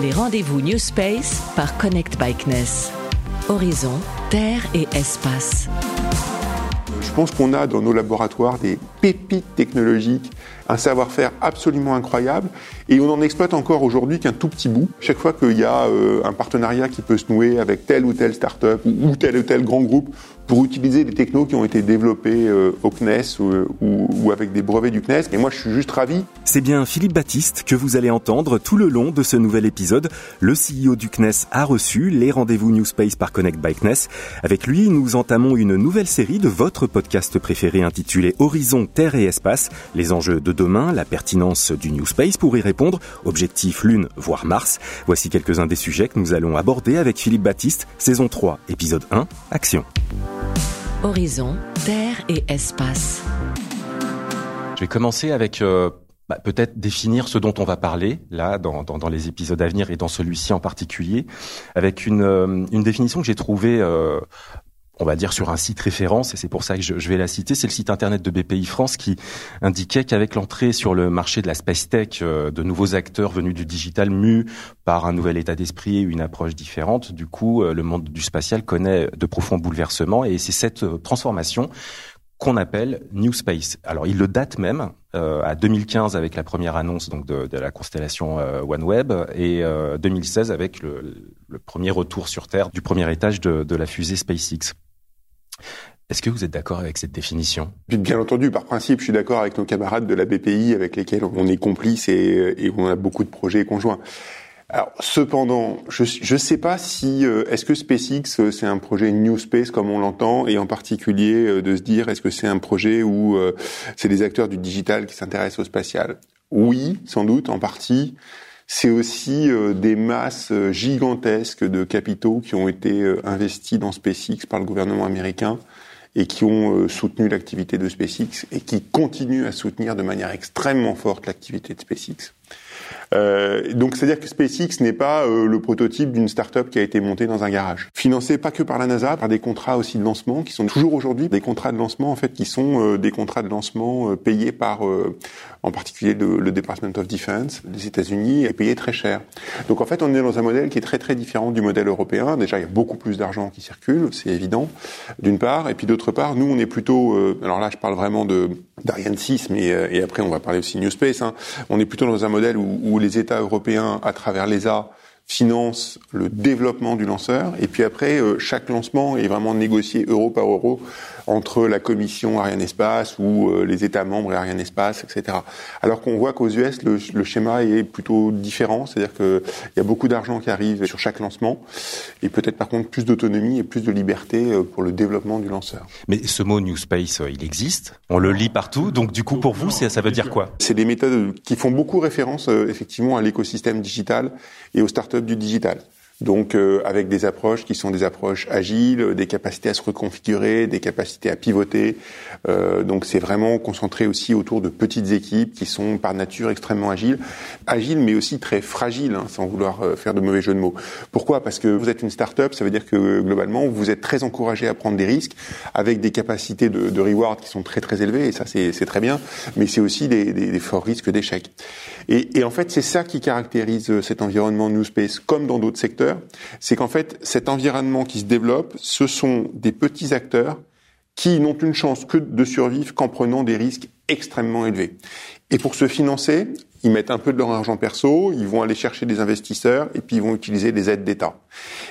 Les rendez-vous New Space par Connect by CNES. Horizon, Terre et Espace. Je pense qu'on a dans nos laboratoires des pépites technologiques, un savoir-faire absolument incroyable, et on n'en exploite encore aujourd'hui qu'un tout petit bout. Chaque fois qu'il y a euh, un partenariat qui peut se nouer avec telle ou telle start-up ou tel ou tel grand groupe pour utiliser des technos qui ont été développés euh, au CNES ou, ou, avec des brevets du CNES. Et moi, je suis juste ravi. C'est bien Philippe Baptiste que vous allez entendre tout le long de ce nouvel épisode. Le CEO du CNES a reçu les rendez-vous New Space par Connect by CNES. Avec lui, nous entamons une nouvelle série de votre podcast préféré intitulé Horizon, Terre et Espace, les enjeux de demain, la pertinence du New Space pour y répondre, objectif Lune, voire Mars. Voici quelques-uns des sujets que nous allons aborder avec Philippe Baptiste, saison 3, épisode 1, Action. Horizon, Terre et Espace. Je vais commencer avec euh, bah, peut-être définir ce dont on va parler là dans, dans, dans, les épisodes à venir et dans celui-ci en particulier, avec une, euh, une définition que j'ai trouvée euh, on va dire sur un site référence, et c'est pour ça que je, vais la citer, c'est le site internet de BPI France qui indiquait qu'avec l'entrée sur le marché de la space tech, euh, de nouveaux acteurs venus du digital mus par un nouvel état d'esprit et une approche différente, du coup, euh, le monde du spatial connaît de profonds bouleversements, et c'est cette euh, transformation qu'on appelle New Space. Alors, il le date même à 2015 avec la première annonce donc de, la constellation OneWeb et 2016 avec le, premier retour sur Terre du premier étage de la fusée SpaceX. Est-ce que vous êtes d'accord avec cette définition? Bien entendu, par principe, je suis d'accord avec nos camarades de la BPI avec lesquels on est complice et, et on a beaucoup de projets conjoints. Alors, cependant, je ne sais pas si euh, est-ce que SpaceX euh, c'est un projet New Space comme on l'entend, et en particulier euh, de se dire est-ce que c'est un projet où c'est des acteurs du digital qui s'intéressent au spatial? Oui, sans doute, en partie. C'est aussi des masses gigantesques de capitaux qui ont été investis dans SpaceX par le gouvernement américain et qui ont euh, soutenu l'activité de SpaceX et qui continuent à soutenir de manière extrêmement forte l'activité de SpaceX. Euh, donc, c'est-à-dire que SpaceX n'est pas euh, le prototype d'une start-up qui a été montée dans un garage. Financé pas que par la NASA, par des contrats aussi de lancement qui sont toujours aujourd'hui des contrats de lancement en fait qui sont euh, des contrats de lancement payés par en particulier le, Department of Defense des États-Unis est payé très cher. Donc en fait, on est dans un modèle qui est très très différent du modèle européen. Déjà, il y a beaucoup plus d'argent qui circule, c'est évident, d'une part, et puis d'autre part, nous on est plutôt, alors là, je parle vraiment de d'Ariane 6, mais et après on va parler aussi New Space. Hein, on est plutôt dans un modèle où, où les États européens, à travers l'ESA, financent le développement du lanceur. Et puis après, euh, chaque lancement est vraiment négocié euro par euro entre la commission Ariane Espace ou euh, les États membres et Ariane Espace, etc. Alors qu'on voit qu'aux US, le, le, schéma est plutôt différent, c'est-à-dire qu'il y a beaucoup d'argent qui arrive sur chaque lancement, et peut-être par contre plus d'autonomie et plus de liberté euh, pour le développement du lanceur. Mais ce mot New Space, euh, il existe, on le lit partout, donc du coup pour vous, ça veut dire quoi? C'est des méthodes qui font beaucoup référence effectivement à l'écosystème digital et aux startups du digital. Donc euh, avec des approches qui sont des approches agiles, des capacités à se reconfigurer, des capacités à pivoter. Euh, donc c'est vraiment concentré aussi autour de petites équipes qui sont par nature extrêmement agiles, agiles mais aussi très fragiles, hein, sans vouloir euh, faire de mauvais jeux de mots. Pourquoi? Parce que vous êtes une start-up, ça veut dire que globalement vous êtes très encouragé à prendre des risques avec des capacités de, de reward qui sont très très élevées et ça c'est très bien, mais c'est aussi des, des, des, forts risques d'échec. Et, et en fait c'est ça qui caractérise cet environnement New Space comme dans d'autres secteurs c'est qu'en fait, cet environnement qui se développe, ce sont des petits acteurs qui n'ont une chance que de survivre qu'en prenant des risques extrêmement élevés. Et pour se financer, ils mettent un peu de leur argent perso, ils vont aller chercher des investisseurs et puis ils vont utiliser des aides d'État.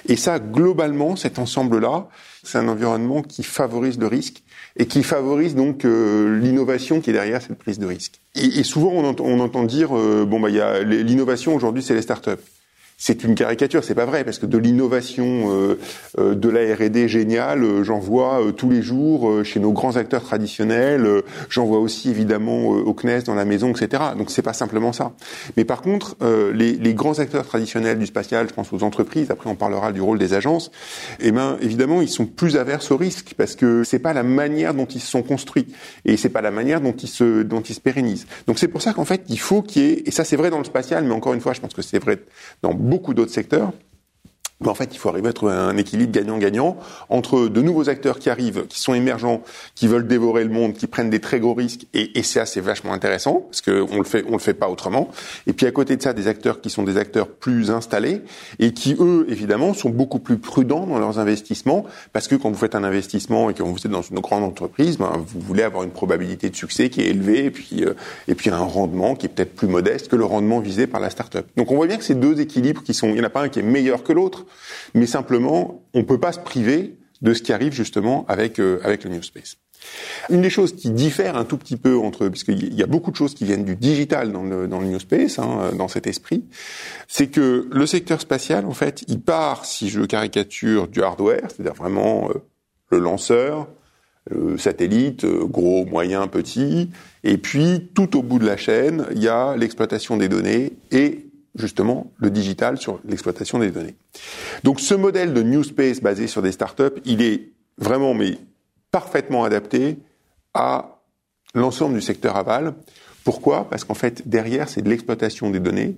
Et ça, globalement, cet ensemble-là, c'est un environnement qui favorise le risque et qui favorise donc euh, l'innovation qui est derrière cette prise de risque. Et, souvent, on entend, dire, euh, bon, bah, l'innovation aujourd'hui, c'est les startups c'est une caricature, c'est pas vrai, parce que de l'innovation, euh, euh, de la R&D géniale, euh, j'en vois tous les jours chez nos grands acteurs traditionnels, j'en vois aussi évidemment au CNES, dans la maison, etc. Donc c'est pas simplement ça. Mais par contre, les, les, grands acteurs traditionnels du spatial, je pense aux entreprises, après on parlera du rôle des agences, eh ben évidemment ils sont plus averses au risque, parce que c'est pas la manière dont ils se sont construits, et c'est pas la manière dont ils se dont ils se pérennisent. Donc c'est pour ça qu'en fait il faut qu'il y ait, et ça c'est vrai dans le spatial, mais encore une fois je pense que c'est vrai dans beaucoup d'autres secteurs, en fait, il faut arriver à trouver un équilibre gagnant-gagnant entre de nouveaux acteurs qui arrivent, qui sont émergents, qui veulent dévorer le monde, qui prennent des très gros risques, et, et ça, c'est vachement intéressant parce qu'on le fait, on le fait pas autrement. Et puis à côté de ça, des acteurs qui sont des acteurs plus installés et qui eux, évidemment, sont beaucoup plus prudents dans leurs investissements parce que quand vous faites un investissement et que vous êtes dans une grande entreprise, ben, vous voulez avoir une probabilité de succès qui est élevée et puis euh, et puis un rendement qui est peut-être plus modeste que le rendement visé par la start-up. Donc on voit bien que ces deux équilibres qui sont, il n'y en a pas un qui est meilleur que l'autre mais simplement, on ne peut pas se priver de ce qui arrive justement avec, euh, avec le New Space. Une des choses qui diffère un tout petit peu entre, puisqu'il y a beaucoup de choses qui viennent du digital dans le, dans New Space, hein, dans cet esprit, c'est que le secteur spatial, en fait, il part, si je caricature, du hardware, c'est-à-dire vraiment euh, le lanceur, le satellite, euh, gros, moyen, petit, et puis tout au bout de la chaîne, il y a l'exploitation des données et justement le digital sur l'exploitation des données. Donc ce modèle de New Space basé sur des startups, il est vraiment mais parfaitement adapté à l'ensemble du secteur aval. Pourquoi? Parce qu'en fait derrière c'est de l'exploitation des données,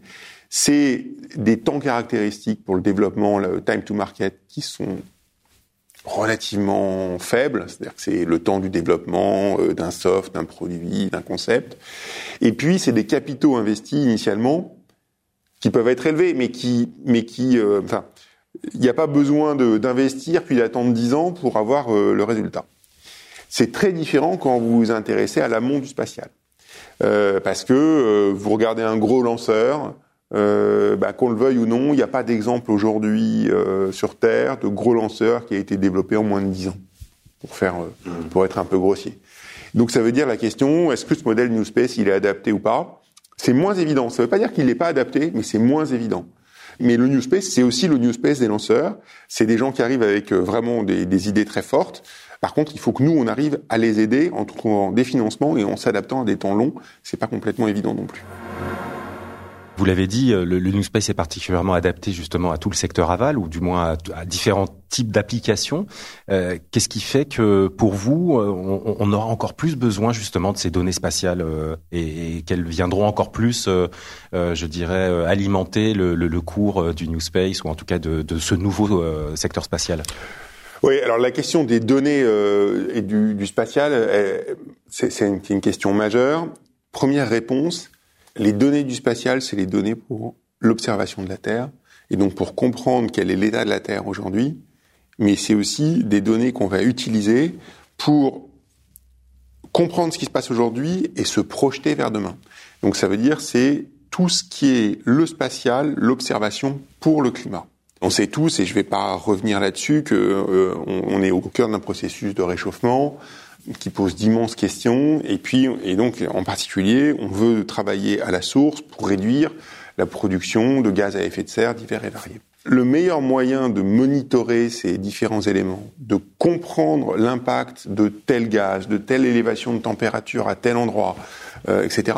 c'est des temps caractéristiques pour le développement, le time to market qui sont relativement faibles, c'est-à-dire que c'est le temps du développement euh, d'un soft, d'un produit, d'un concept. Et puis c'est des capitaux investis initialement qui peuvent être élevés, mais qui, mais qui, euh, enfin, il n'y a pas besoin d'investir puis d'attendre 10 ans pour avoir euh, le résultat. C'est très différent quand vous vous intéressez à l'amont du spatial, euh, parce que euh, vous regardez un gros lanceur, bah, qu'on le veuille ou non, il n'y a pas d'exemple aujourd'hui sur Terre de gros lanceur qui a été développé en moins de 10 ans, pour faire, mmh. pour être un peu grossier. Donc ça veut dire la question, est-ce que ce modèle New Space il est adapté ou pas? C'est moins évident. Ça ne veut pas dire qu'il n'est pas adapté, mais c'est moins évident. Mais le New Space, c'est aussi le New Space des lanceurs. C'est des gens qui arrivent avec euh, vraiment des, des, idées très fortes. Par contre, il faut que nous, on arrive à les aider en trouvant des financements et en s'adaptant à des temps longs. C'est pas complètement évident non plus. Vous l'avez dit, euh, le, le New Space est particulièrement adapté justement à tout le secteur aval, ou du moins à, différents types d'applications. Euh, Qu'est-ce qui fait que pour vous, euh, on, on, aura encore plus besoin justement de ces données spatiales euh, et, et qu'elles viendront encore plus, euh, je dirais, alimenter le, le, le, cours du New Space, ou en tout cas de, de ce nouveau secteur spatial? Oui, alors la question des données et du, du spatial, c'est une question majeure. Première réponse, les données du spatial, c'est les données pour l'observation de la Terre, et donc pour comprendre quel est l'état de la Terre aujourd'hui, mais c'est aussi des données qu'on va utiliser pour comprendre ce qui se passe aujourd'hui et se projeter vers demain. Donc ça veut dire c'est tout ce qui est le spatial, l'observation pour le climat. On sait tous, et je ne vais pas revenir là-dessus, que euh, est au cœur d'un processus de réchauffement qui pose d'immenses questions. Et puis, et donc, en particulier, on veut travailler à la source pour réduire la production de gaz à effet de serre divers et variés. Le meilleur moyen de monitorer ces différents éléments, de comprendre l'impact de tel gaz, de telle élévation de température à tel endroit, euh, etc.,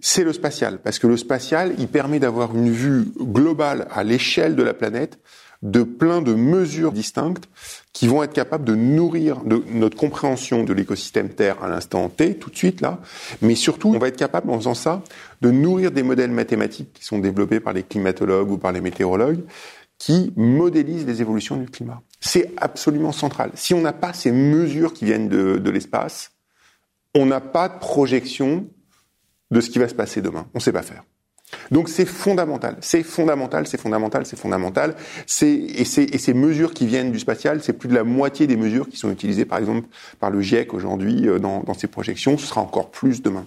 c'est le spatial. Parce que le spatial, il permet d'avoir une vue globale à l'échelle de la planète de plein de mesures distinctes qui vont être capables de nourrir notre compréhension de l'écosystème Terre à l'instant T, tout de suite là, mais surtout on va être capable en faisant ça de nourrir des modèles mathématiques qui sont développés par les climatologues ou par les météorologues qui modélisent les évolutions du climat. C'est absolument central. Si on n'a pas ces mesures qui viennent de, de l'espace, on n'a pas de projection de ce qui va se passer demain. On ne sait pas faire. Donc c'est fondamental, c'est fondamental, c'est fondamental, c'est fondamental. Et, ces mesures qui viennent du spatial, c'est plus de la moitié des mesures qui sont utilisées par exemple par le GIEC aujourd'hui euh, dans, dans ses projections. Ce sera encore plus demain.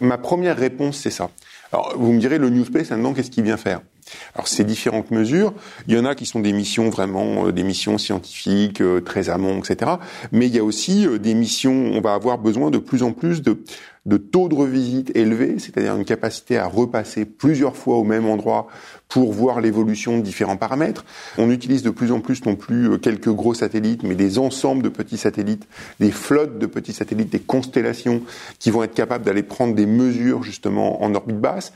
Ma première réponse, c'est ça. Alors vous me direz le New Space maintenant, qu'est-ce qu'il vient faire? Alors ces différentes mesures, il y en a qui sont des missions vraiment, euh, des missions scientifiques euh, très amont, etc. Mais il y a aussi euh, des missions, on va avoir besoin de plus en plus de, de taux de revisite élevés, c'est-à-dire une capacité à repasser plusieurs fois au même endroit pour voir l'évolution de différents paramètres. On utilise de plus en plus non plus quelques gros satellites, mais des ensembles de petits satellites, des flottes de petits satellites, des constellations qui vont être capables d'aller prendre des mesures justement en orbite basse.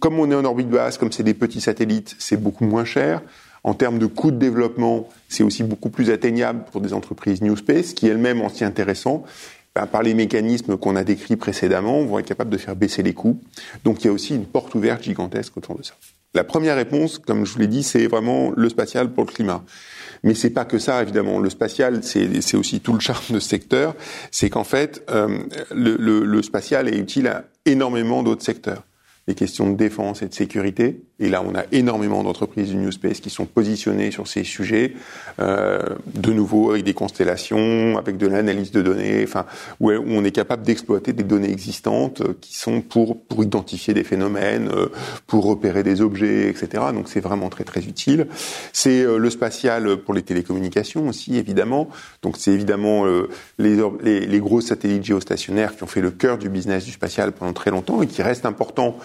Comme on est en orbite basse, comme c'est des petits satellites, c'est beaucoup moins cher. En termes de coûts de développement, c'est aussi beaucoup plus atteignable pour des entreprises New Space qui elles-mêmes en s'y intéressant. ben, par les mécanismes qu'on a décrits précédemment, vont être capables de faire baisser les coûts. Donc il y a aussi une porte ouverte gigantesque autour de ça. La première réponse, comme je vous l'ai dit, c'est vraiment le spatial pour le climat. Mais c'est pas que ça, évidemment. Le spatial, c'est aussi tout le charme de ce secteur. C'est qu'en fait, euh, le, spatial est utile à énormément d'autres secteurs. Les questions de défense et de sécurité, et là, on a énormément d'entreprises du New Space qui sont positionnées sur ces sujets, euh, de nouveau avec des constellations, avec de l'analyse de données, enfin, où, on est capable d'exploiter des données existantes euh, qui sont pour pour identifier des phénomènes, euh, pour repérer des objets, etc. Donc c'est vraiment très très utile. C'est euh, le spatial pour les télécommunications aussi, évidemment. Donc c'est évidemment les, les, les gros satellites géostationnaires qui ont fait le cœur du business du spatial pendant très longtemps et qui restent importants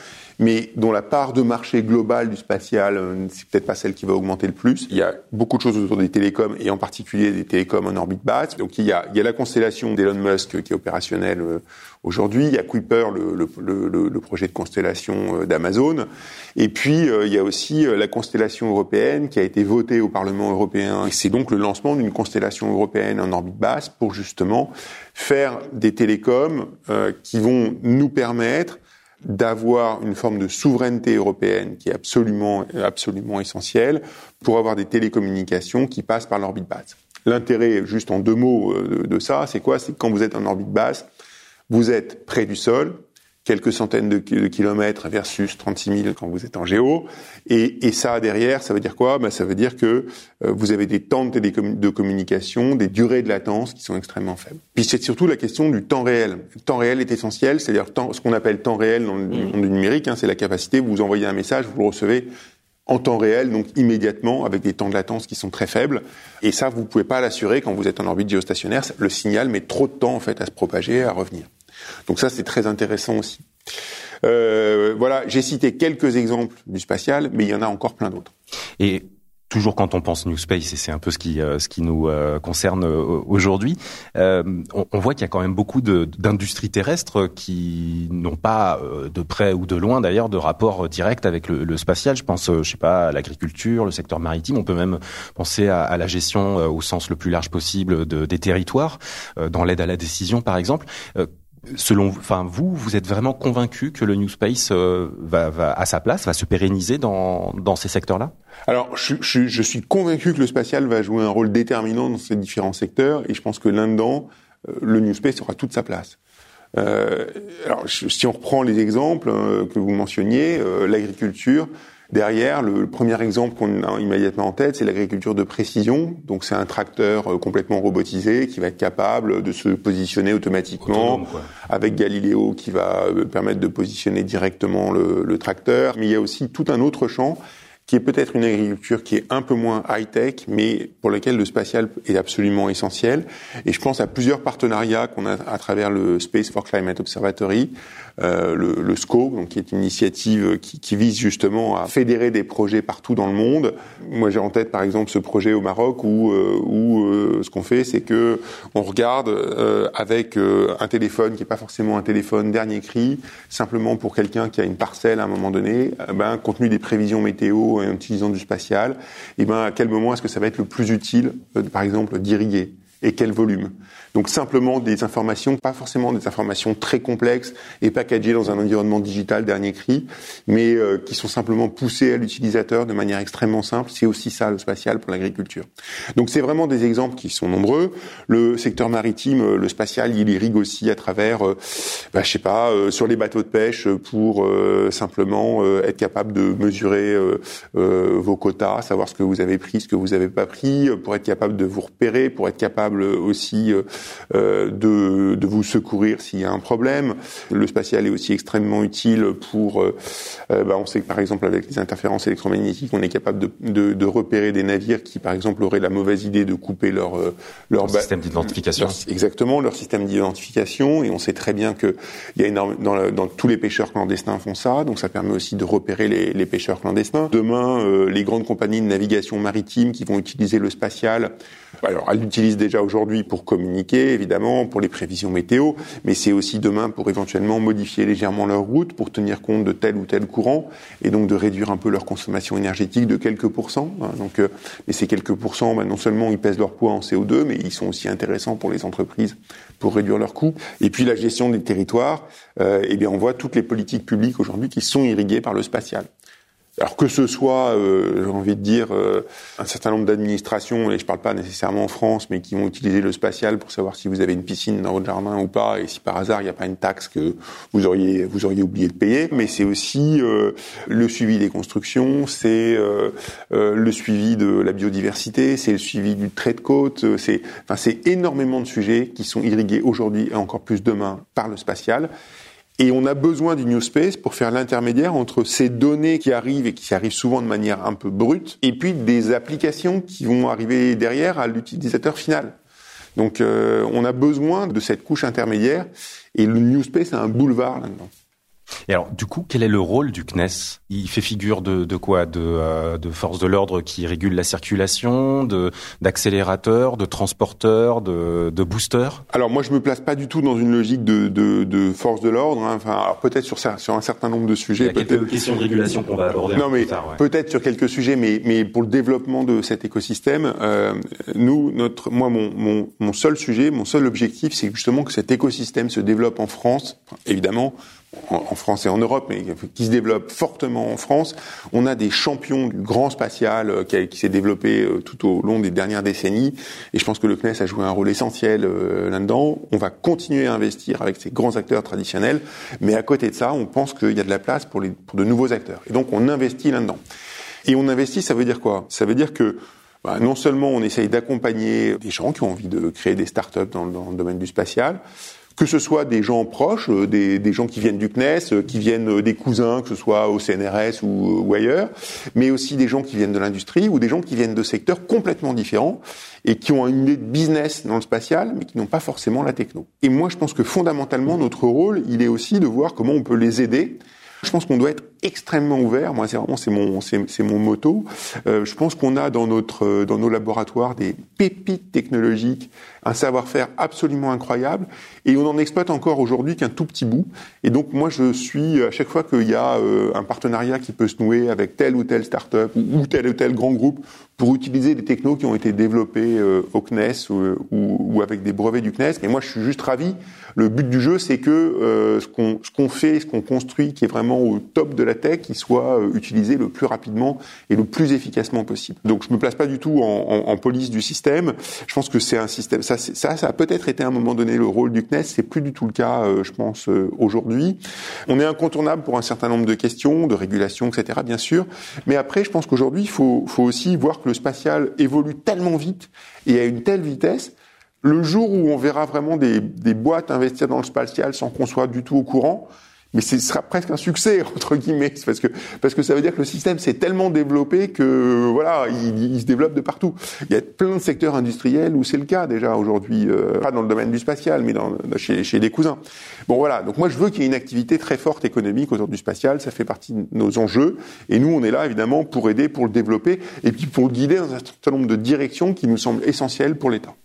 mais dont la part de marché globale du spatial, euh, c'est peut-être pas celle qui va augmenter le plus. Il y a beaucoup de choses autour des télécoms et en particulier des télécoms en orbite basse. Donc il y a, il y a la constellation d'Elon Musk qui est opérationnelle euh, aujourd'hui. Il y a Kuiper, le, le, le, le projet de constellation euh, d'Amazon. Et puis il y a aussi la constellation européenne qui a été votée au Parlement européen. C'est donc le lancement d'une constellation européenne en orbite basse pour justement faire des télécoms qui vont nous permettre d'avoir une forme de souveraineté européenne qui est absolument, absolument essentielle pour avoir des télécommunications qui passent par l'orbite basse. L'intérêt, juste en deux mots euh, de, ça, c'est quoi? C'est que quand vous êtes en orbite basse, vous êtes près du sol, quelques centaines de, kilomètres versus 36 000 quand vous êtes en géo. Et, et ça, derrière, ça veut dire quoi? Ben, Ça veut dire que euh, vous avez des temps de, de communication, des durées de latence qui sont extrêmement faibles. Puis c'est surtout la question du temps réel. Le temps réel est essentiel, c'est-à-dire ce qu'on appelle temps réel dans le mmh. monde du numérique, hein, c'est la capacité, vous envoyez un message, vous le recevez en temps réel, donc immédiatement, avec des temps de latence qui sont très faibles. Et ça, vous ne pouvez pas l'assurer quand vous êtes en orbite géostationnaire. Le signal met trop de temps en fait à se propager, à revenir. Donc ça, c'est très intéressant aussi. Euh, voilà, j'ai cité quelques exemples du spatial, mais il y en a encore plein d'autres. Et toujours quand on pense New Space, et c'est un peu ce qui euh, ce qui nous euh, concerne aujourd'hui, on, voit qu'il y a quand même beaucoup d'industries terrestres qui n'ont pas de près ou de loin d'ailleurs de rapport direct avec le, spatial. Je pense, je sais pas, à l'agriculture, le secteur maritime. On peut même penser à, la gestion au sens le plus large possible de, des territoires, dans l'aide à la décision, par exemple. Selon, enfin vous, vous êtes vraiment convaincu que le New Space euh, va, va à sa place, va se pérenniser dans, dans ces secteurs-là? Alors, je, je, je, suis convaincu que le spatial va jouer un rôle déterminant dans ces différents secteurs, et je pense que là-dedans, euh, le New Space aura toute sa place. Euh, alors, si on reprend les exemples euh, que vous mentionniez, l'agriculture, Derrière, le, premier exemple qu'on a immédiatement en tête, c'est l'agriculture de précision. Donc c'est un tracteur euh, complètement robotisé qui va être capable de se positionner automatiquement avec Galileo qui va euh, permettre de positionner directement le, le tracteur. Mais il y a aussi tout un autre champ qui est peut-être une agriculture qui est un peu moins high-tech, mais pour laquelle le spatial est absolument essentiel. Et je pense à plusieurs partenariats qu'on a à travers le Space for Climate Observatory, euh, le, le, SCO, donc qui est une initiative qui, qui, vise justement à fédérer des projets partout dans le monde. Moi, j'ai en tête par exemple ce projet au Maroc où, euh, où euh, ce qu'on fait, c'est que on regarde euh, avec un téléphone qui n'est pas forcément un téléphone dernier cri, simplement pour quelqu'un qui a une parcelle à un moment donné, ben, compte tenu des prévisions météo en utilisant du spatial, et eh ben à quel moment est-ce que ça va être le plus utile, par exemple, d'irriguer? Et quel volume. Donc simplement des informations, pas forcément des informations très complexes et packagées dans un environnement digital dernier cri, mais euh, qui sont simplement poussées à l'utilisateur de manière extrêmement simple. C'est aussi ça le spatial pour l'agriculture. Donc c'est vraiment des exemples qui sont nombreux. Le secteur maritime, euh, le spatial, il irrigue aussi à travers, euh, bah, je sais pas, euh, sur les bateaux de pêche pour simplement être capable de mesurer vos quotas, savoir ce que vous avez pris, ce que vous n'avez pas pris, pour être capable de vous repérer, pour être capable aussi euh, de, de, vous secourir s'il y a un problème. Le spatial est aussi extrêmement utile pour, euh, euh, bah on sait que par exemple avec les interférences électromagnétiques, on est capable de, de, de, repérer des navires qui par exemple auraient la mauvaise idée de couper leur leur, système d'identification. Exactement, leur système d'identification. Et on sait très bien que il y a énorme, dans, dans, tous les pêcheurs clandestins font ça, donc ça permet aussi de repérer les, les pêcheurs clandestins. Demain, les grandes compagnies de navigation maritime qui vont utiliser le spatial, alors elles l'utilisent déjà aujourd'hui pour communiquer, évidemment, pour les prévisions météo, mais c'est aussi demain pour éventuellement modifier légèrement leur route, pour tenir compte de tel ou tel courant, et donc de réduire un peu leur consommation énergétique de quelques pourcents. Hein. donc, euh, mais ces quelques pourcents, bah, non seulement ils pèsent leur poids en CO2, mais ils sont aussi intéressants pour les entreprises pour réduire leurs coûts. Et puis la gestion des territoires, euh, eh bien on voit toutes les politiques publiques aujourd'hui qui sont irriguées par le spatial. Alors que ce soit, euh, j'ai envie de dire, euh, un certain nombre d'administrations, et je ne parle pas nécessairement en France, mais qui vont utiliser le spatial pour savoir si vous avez une piscine dans votre jardin ou pas, et si par hasard il n'y a pas une taxe que vous auriez vous auriez oublié de payer. Mais c'est aussi euh, le suivi des constructions, c'est le suivi de la biodiversité, c'est le suivi du trait de côte, c'est enfin énormément de sujets qui sont irrigués aujourd'hui et encore plus demain par le spatial. Et on a besoin du New Space pour faire l'intermédiaire entre ces données qui arrivent et qui arrivent souvent de manière un peu brute, et puis des applications qui vont arriver derrière à l'utilisateur final. Donc euh, on a besoin de cette couche intermédiaire, et le New Space a un boulevard là-dedans. Et alors, du coup, quel est le rôle du CNES? Il fait figure de, de quoi? De, euh, de, force de l'ordre qui régule la circulation, de d'accélérateur, de transporteur, de, de booster? Alors moi, je me place pas du tout dans une logique de, de, de force de l'ordre. Hein. Enfin, peut-être sur, sur un certain nombre de sujets. Il y a quelques questions de régulation qu'on va aborder. Non, mais ouais. peut-être sur quelques sujets, mais mais pour le développement de cet écosystème, euh, nous, notre, moi, mon, mon, mon seul sujet, mon seul objectif, c'est justement que cet écosystème se développe en France, évidemment en, France et en Europe, mais qui se développe fortement en France. On a des champions du grand spatial euh, qui, qui s'est développé euh, tout au long des dernières décennies, et je pense que le CNES a joué un rôle essentiel euh, là-dedans. On va continuer à investir avec ces grands acteurs traditionnels, mais à côté de ça, on pense qu'il y a de la place pour, les, pour de nouveaux acteurs, et donc on investit là-dedans. Et on investit, ça veut dire quoi? Ça veut dire que bah, non seulement on essaye d'accompagner des gens qui ont envie de créer des startups dans, dans le domaine du spatial, que ce soit des gens proches, euh, des, des, gens qui viennent du CNES, euh, qui viennent euh, des cousins, que ce soit au CNRS ou, ou ailleurs, mais aussi des gens qui viennent de l'industrie ou des gens qui viennent de secteurs complètement différents et qui ont une idée de business dans le spatial, mais qui n'ont pas forcément la techno. Et moi, je pense que fondamentalement, notre rôle, il est aussi de voir comment on peut les aider je pense qu'on doit être extrêmement ouvert. Moi, c'est vraiment c'est mon c'est mon motto. Euh, je pense qu'on a dans notre dans nos laboratoires des pépites technologiques, un savoir-faire absolument incroyable, et on en exploite encore aujourd'hui qu'un tout petit bout. Et donc moi, je suis à chaque fois qu'il y a euh, un partenariat qui peut se nouer avec telle ou telle start-up ou, tel ou tel grand groupe pour utiliser des technos qui ont été développés euh, au CNES ou, ou, ou, avec des brevets du CNES. Et moi, je suis juste ravi. Le but du jeu, c'est que euh, ce qu'on ce qu'on fait, ce qu'on construit, qui est vraiment au top de la tech, qui soit euh, utilisé le plus rapidement et le plus efficacement possible. Donc, je me place pas du tout en, police du système. Je pense que c'est un système. Ça, ça, a peut-être été à un moment donné le rôle du CNES. C'est plus du tout le cas, euh, je pense, euh, aujourd'hui. On est incontournable pour un certain nombre de questions, de régulation, etc. Bien sûr. Mais après, je pense qu'aujourd'hui, il faut, faut aussi voir que le spatial évolue tellement vite et à une telle vitesse le jour où on verra vraiment des, des, boîtes investir dans le spatial sans qu'on soit du tout au courant, mais ce sera presque un succès entre guillemets parce que parce que ça veut dire que le système s'est tellement développé que voilà il, il, se développe de partout. Il y a plein de secteurs industriels où c'est le cas déjà aujourd'hui, euh, pas dans le domaine du spatial, mais dans, chez, chez des cousins. Bon voilà, donc moi je veux qu'il y ait une activité très forte économique autour du spatial, ça fait partie de nos enjeux et nous on est là évidemment pour aider, pour le développer et puis pour le guider dans un certain nombre de directions qui nous semblent essentielles pour l'État.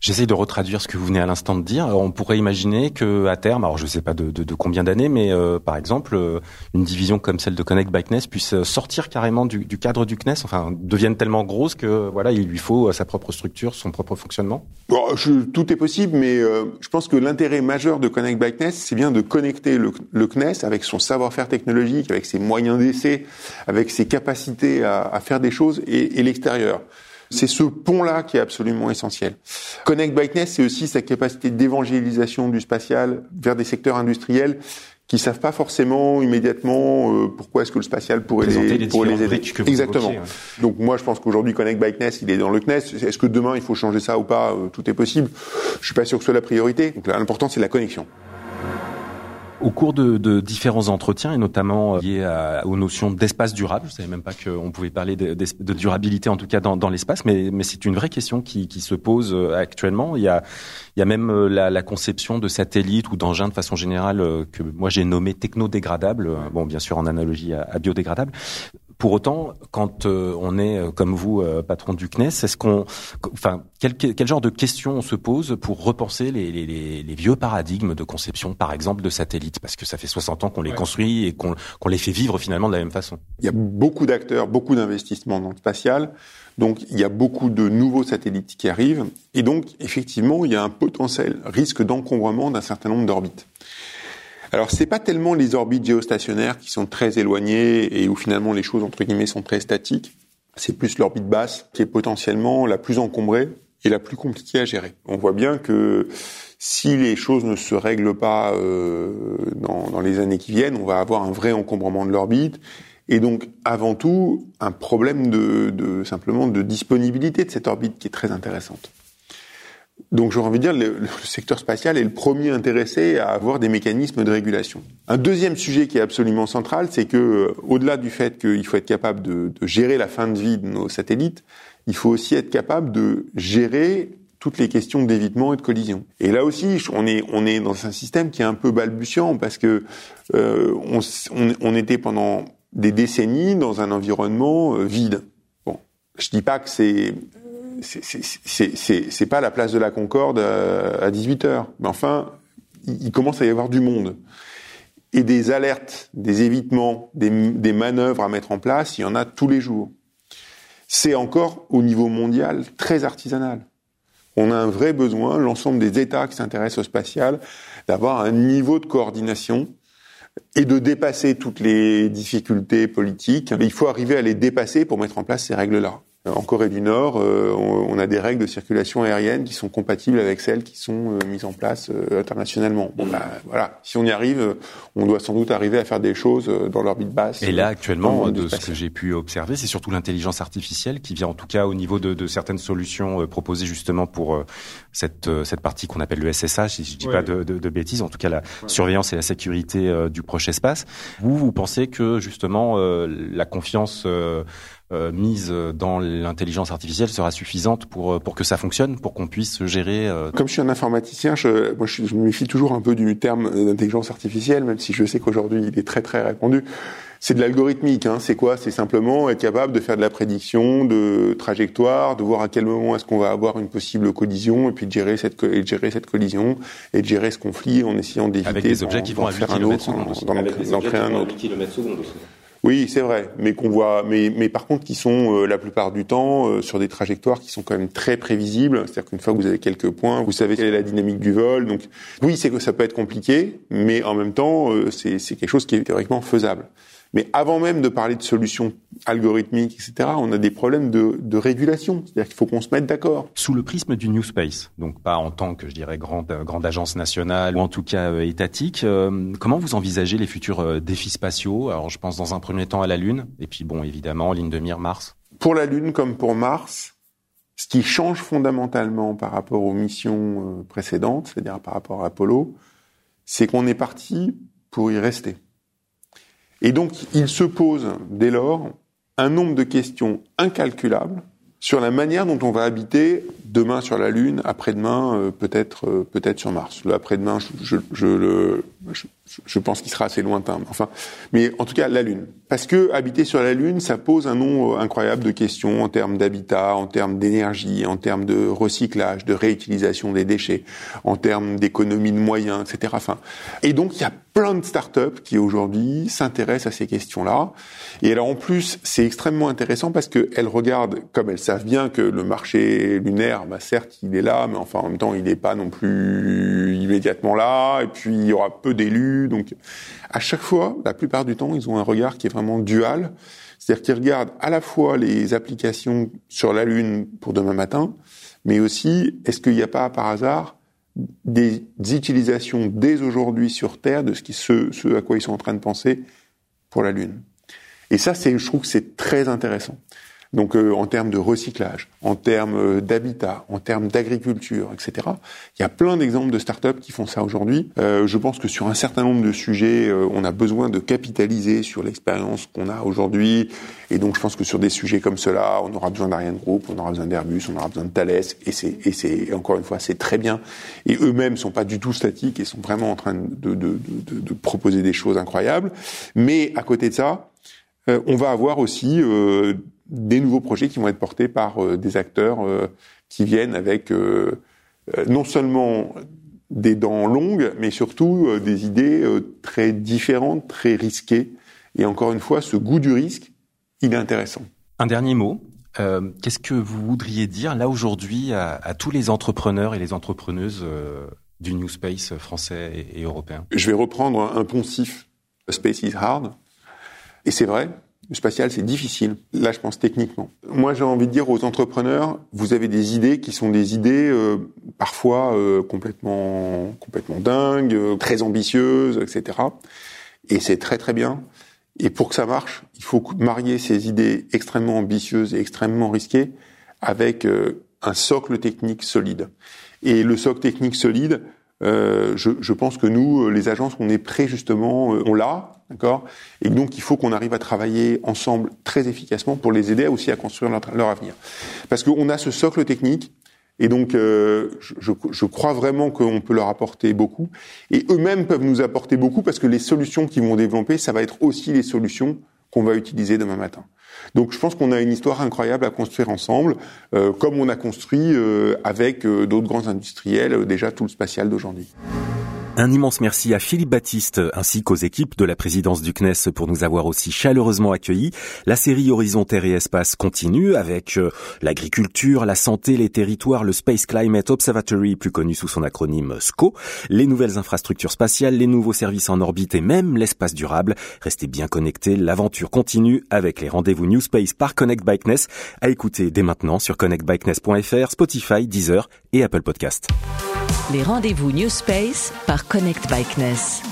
J'essaye de retraduire ce que vous venez à l'instant de dire. on pourrait imaginer que à terme, alors je ne sais pas de, de, de combien d'années, mais euh, par exemple, euh, une division comme celle de Connect by CNES puisse euh, sortir carrément du, du, cadre du CNES, enfin devienne tellement grosse que voilà, il lui faut sa propre structure, son propre fonctionnement. Bon, je, tout est possible, mais je pense que l'intérêt majeur de Connect by CNES, c'est bien de connecter le, le, CNES avec son savoir-faire technologique, avec ses moyens d'essai, avec ses capacités à, à faire des choses et, et l'extérieur. C'est ce pont-là qui est absolument essentiel. Connect Byteness, c'est aussi sa capacité d'évangélisation du spatial vers des secteurs industriels qui savent pas forcément immédiatement euh, pourquoi est-ce que le spatial pourrait les, les, pourrait les aider. Exactement. Ouais. Donc moi, je pense qu'aujourd'hui, Connect by CNES, il est dans le CNES. Est-ce que demain, il faut changer ça ou pas? Euh, Tout est possible. Je suis pas sûr que ce soit la priorité. Donc l'important, c'est la connexion. Au cours de, de, différents entretiens, et notamment liés à, aux notions d'espace durable, je savais même pas qu'on pouvait parler de, de, durabilité, en tout cas dans, dans l'espace, mais, mais c'est une vraie question qui, qui, se pose euh, actuellement. Il y a, il y a même euh, la, la conception de satellites ou d'engins de façon générale euh, que moi j'ai nommé technodégradables, bon bien sûr en analogie à, à biodégradable Pour autant, quand euh, on est euh, comme vous, euh, patron du CNES, est-ce qu'on, enfin, quel, quel, genre de questions on se pose pour repenser les, les, les, vieux paradigmes de conception, par exemple, de satellites, parce que ça fait 60 ans qu'on les construit et qu'on les fait vivre finalement de la même façon. Il y a beaucoup d'acteurs, beaucoup d'investissements dans le spatial. Donc il y a beaucoup de nouveaux satellites qui arrivent et donc effectivement il y a un potentiel risque d'encombrement d'un certain nombre d'orbites. Alors c'est pas tellement les orbites géostationnaires qui sont très éloignées et où finalement les choses entre guillemets sont très statiques. C'est plus l'orbite basse qui est potentiellement la plus encombrée et la plus compliquée à gérer. On voit bien que si les choses ne se règlent pas euh, dans, dans, les années qui viennent, on va avoir un vrai encombrement de l'orbite et donc avant tout un problème de, de simplement de disponibilité de cette orbite qui est très intéressante. Donc j'aurais envie de dire, le, le, secteur spatial est le premier intéressé à avoir des mécanismes de régulation. Un deuxième sujet qui est absolument central, c'est que euh, au-delà du fait qu'il faut être capable de, de, gérer la fin de vie de nos satellites, il faut aussi être capable de gérer toutes les questions d'évitement et de collision. Et là aussi, on est on est dans un système qui est un peu balbutiant parce que euh, on, on, on, était pendant des décennies dans un environnement euh, vide. Bon, je dis pas que c'est c'est pas la place de la Concorde à 18 heures. Mais enfin, il commence à y avoir du monde. Et des alertes, des évitements, des, manœuvres à mettre en place, il y en a tous les jours. C'est encore au niveau mondial très artisanal. On a un vrai besoin, l'ensemble des États qui s'intéressent au spatial, d'avoir un niveau de coordination et de dépasser toutes les difficultés politiques. Il faut arriver à les dépasser pour mettre en place ces règles-là. En Corée du Nord, euh, on, a des règles de circulation aérienne qui sont compatibles avec celles qui sont euh, mises en place euh, internationalement. Bon, bah, voilà. Si on y arrive, on doit sans doute arriver à faire des choses dans l'orbite basse. Et là, actuellement, de ce que j'ai pu observer, c'est surtout l'intelligence artificielle qui vient, en tout cas, au niveau de, de certaines solutions proposées justement pour cette cette partie qu'on appelle le SSH, si je dis pas de, de, de, bêtises, en tout cas la surveillance et la sécurité du proche espace. Vous, vous pensez que justement la confiance euh, mise dans l'intelligence artificielle sera suffisante pour euh, pour que ça fonctionne, pour qu'on puisse gérer. Euh, Comme je suis un informaticien, je, moi je, me méfie toujours un peu du terme d'intelligence artificielle, même si je sais qu'aujourd'hui il est très très répandu. C'est de l'algorithmique. Hein. C'est quoi? C'est simplement être capable de faire de la prédiction, de trajectoire, de voir à quel moment est-ce qu'on va avoir une possible collision, et puis de gérer cette, et de gérer cette collision, et de gérer ce conflit en essayant d'éviter. Avec des objets qui vont à 8 km D'en créer un autre. Oui, c'est vrai, mais qu'on voit, mais, mais par contre, qui sont euh, la plupart du temps euh, sur des trajectoires qui sont quand même très prévisibles. C'est-à-dire qu'une fois que vous avez quelques points, vous savez quelle est la dynamique du vol. Donc, oui, c'est que ça peut être compliqué, mais en même temps, euh, c'est quelque chose qui est théoriquement faisable. Mais avant même de parler de solutions algorithmiques, etc., on a des problèmes de, de régulation. C'est-à-dire qu'il faut qu'on se mette d'accord. Sous le prisme du New Space, donc pas en tant que, je dirais, grande, grande agence nationale ou en tout cas euh, étatique, euh, comment vous envisagez les futurs euh, défis spatiaux? Alors, je pense dans un premier temps à la Lune, et puis bon, évidemment, ligne de mire Mars. Pour la Lune comme pour Mars, ce qui change fondamentalement par rapport aux missions précédentes, c'est-à-dire par rapport à Apollo, c'est qu'on est parti pour y rester. Et donc, il se pose dès lors un nombre de questions incalculables sur la manière dont on va habiter demain sur la Lune, après-demain euh, peut-être euh, peut-être sur Mars. Le après-demain, je, je, le, je, je pense qu'il sera assez lointain. Enfin, mais en tout cas la Lune. Parce que habiter sur la Lune, ça pose un nombre incroyable de questions en termes d'habitat, en termes d'énergie, en termes de recyclage, de réutilisation des déchets, en termes d'économie de moyens, etc. Enfin, et donc il y a plein de startups qui aujourd'hui s'intéressent à ces questions-là. Et alors en plus, c'est extrêmement intéressant parce qu'elles regardent, comme elles savent bien que le marché lunaire, bah certes, il est là, mais enfin en même temps, il n'est pas non plus immédiatement là. Et puis il y aura peu d'élus, donc à chaque fois, la plupart du temps, ils ont un regard qui est vraiment dual, c'est-à-dire qu'ils regardent à la fois les applications sur la Lune pour demain matin, mais aussi est-ce qu'il n'y a pas par hasard des utilisations dès aujourd'hui sur Terre de ce, qui, ce, ce à quoi ils sont en train de penser pour la Lune. Et ça, c'est, je trouve que c'est très intéressant. Donc euh, en termes de recyclage, en termes euh, d'habitat, en termes d'agriculture, etc. Il y a plein d'exemples de startups qui font ça aujourd'hui. Euh, je pense que sur un certain nombre de sujets, euh, on a besoin de capitaliser sur l'expérience qu'on a aujourd'hui. Et donc je pense que sur des sujets comme cela, on aura besoin d'Ariane Group, on aura besoin d'Airbus, on aura besoin de Thales. Et c'est, encore une fois, c'est très bien. Et eux-mêmes sont pas du tout statiques et sont vraiment en train de, de, de, de proposer des choses incroyables. Mais à côté de ça, on va avoir aussi des nouveaux projets qui vont être portés par des acteurs qui viennent avec non seulement des dents longues, mais surtout des idées très différentes, très risquées. Et encore une fois, ce goût du risque, il est intéressant. Un dernier mot. Euh, qu'est-ce que vous voudriez dire là aujourd'hui à, tous les entrepreneurs et les entrepreneuses euh, du New Space français et, européen? Je vais reprendre un poncif. Space is hard. Et c'est vrai, spatial, c'est difficile. Là, je pense techniquement. Moi, j'ai envie de dire aux entrepreneurs, vous avez des idées qui sont des idées euh, parfois complètement, complètement dingues, très ambitieuses, etc. Et c'est très très bien. Et pour que ça marche, il faut marier ces idées extrêmement ambitieuses et extrêmement risquées avec euh, un socle technique solide. Et le socle technique solide, euh, je, je, pense que nous, euh, les agences, on est prêts justement, euh, on l'a, d'accord? Et donc il faut qu'on arrive à travailler ensemble très efficacement pour les aider aussi à construire leur, avenir. Parce qu'on a ce socle technique, et donc, euh, je, je, crois vraiment qu'on peut leur apporter beaucoup. Et eux-mêmes peuvent nous apporter beaucoup parce que les solutions qu'ils vont développer, ça va être aussi les solutions qu'on va utiliser demain matin. Donc, je pense qu'on a une histoire incroyable à construire ensemble, euh, comme on a construit euh, avec d'autres grands industriels déjà tout le spatial d'aujourd'hui. Un immense merci à Philippe Baptiste ainsi qu'aux équipes de la présidence du CNES pour nous avoir aussi chaleureusement accueillis. La série Horizon Terre et Espace continue avec euh, l'agriculture, la santé, les territoires, le Space Climate Observatory, plus connu sous son acronyme SCO, les nouvelles infrastructures spatiales, les nouveaux services en orbite et même l'espace durable. Restez bien connectés, l'aventure continue avec les rendez-vous New Space par Connect by CNES à écouter dès maintenant sur connectbycnes.fr, Spotify, Deezer et Apple Podcast. Les rendez-vous New Space par Connect Bikeness.